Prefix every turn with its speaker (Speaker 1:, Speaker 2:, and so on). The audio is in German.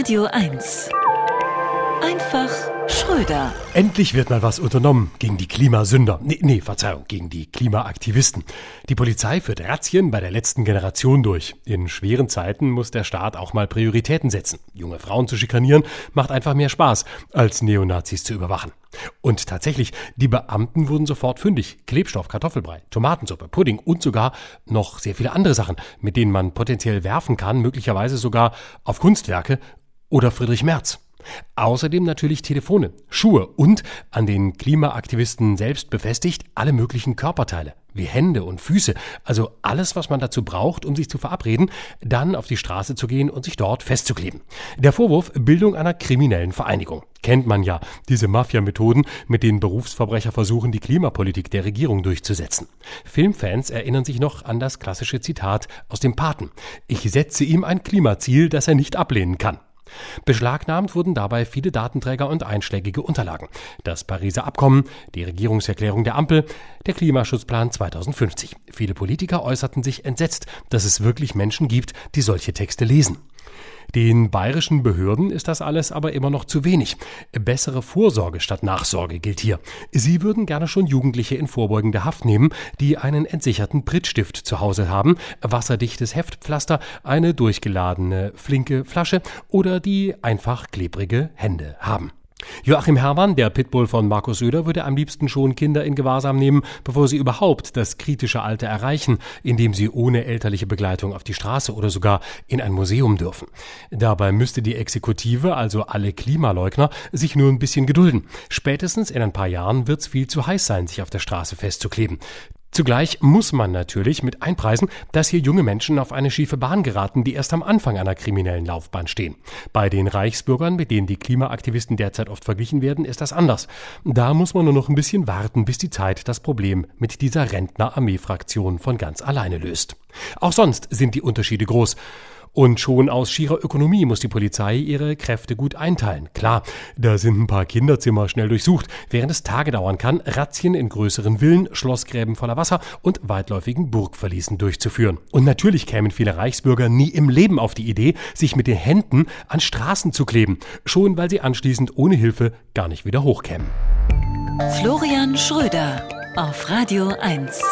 Speaker 1: Radio 1. Einfach Schröder.
Speaker 2: Endlich wird mal was unternommen gegen die Klimasünder. Nee, nee, Verzeihung, gegen die Klimaaktivisten. Die Polizei führt Razzien bei der letzten Generation durch. In schweren Zeiten muss der Staat auch mal Prioritäten setzen. Junge Frauen zu schikanieren macht einfach mehr Spaß, als Neonazis zu überwachen. Und tatsächlich, die Beamten wurden sofort fündig. Klebstoff, Kartoffelbrei, Tomatensuppe, Pudding und sogar noch sehr viele andere Sachen, mit denen man potenziell werfen kann, möglicherweise sogar auf Kunstwerke oder Friedrich Merz. Außerdem natürlich Telefone, Schuhe und an den Klimaaktivisten selbst befestigt alle möglichen Körperteile, wie Hände und Füße, also alles, was man dazu braucht, um sich zu verabreden, dann auf die Straße zu gehen und sich dort festzukleben. Der Vorwurf Bildung einer kriminellen Vereinigung. Kennt man ja, diese Mafia-Methoden, mit denen Berufsverbrecher versuchen, die Klimapolitik der Regierung durchzusetzen. Filmfans erinnern sich noch an das klassische Zitat aus dem Paten. Ich setze ihm ein Klimaziel, das er nicht ablehnen kann. Beschlagnahmt wurden dabei viele Datenträger und einschlägige Unterlagen. Das Pariser Abkommen, die Regierungserklärung der Ampel, der Klimaschutzplan 2050. Viele Politiker äußerten sich entsetzt, dass es wirklich Menschen gibt, die solche Texte lesen. Den bayerischen Behörden ist das alles aber immer noch zu wenig. Bessere Vorsorge statt Nachsorge gilt hier. Sie würden gerne schon Jugendliche in vorbeugende Haft nehmen, die einen entsicherten Prittstift zu Hause haben, wasserdichtes Heftpflaster, eine durchgeladene flinke Flasche oder die einfach klebrige Hände haben. Joachim Herrmann, der Pitbull von Markus Söder, würde am liebsten schon Kinder in Gewahrsam nehmen, bevor sie überhaupt das kritische Alter erreichen, indem sie ohne elterliche Begleitung auf die Straße oder sogar in ein Museum dürfen. Dabei müsste die Exekutive, also alle Klimaleugner, sich nur ein bisschen gedulden. Spätestens in ein paar Jahren wird's viel zu heiß sein, sich auf der Straße festzukleben. Zugleich muss man natürlich mit einpreisen, dass hier junge Menschen auf eine schiefe Bahn geraten, die erst am Anfang einer kriminellen Laufbahn stehen. Bei den Reichsbürgern, mit denen die Klimaaktivisten derzeit oft verglichen werden, ist das anders. Da muss man nur noch ein bisschen warten, bis die Zeit das Problem mit dieser Rentner-Armee-Fraktion von ganz alleine löst. Auch sonst sind die Unterschiede groß. Und schon aus schierer Ökonomie muss die Polizei ihre Kräfte gut einteilen. Klar, da sind ein paar Kinderzimmer schnell durchsucht, während es Tage dauern kann, Razzien in größeren Villen, Schlossgräben voller Wasser und weitläufigen Burgverließen durchzuführen. Und natürlich kämen viele Reichsbürger nie im Leben auf die Idee, sich mit den Händen an Straßen zu kleben, schon weil sie anschließend ohne Hilfe gar nicht wieder hochkämen.
Speaker 1: Florian Schröder auf Radio 1.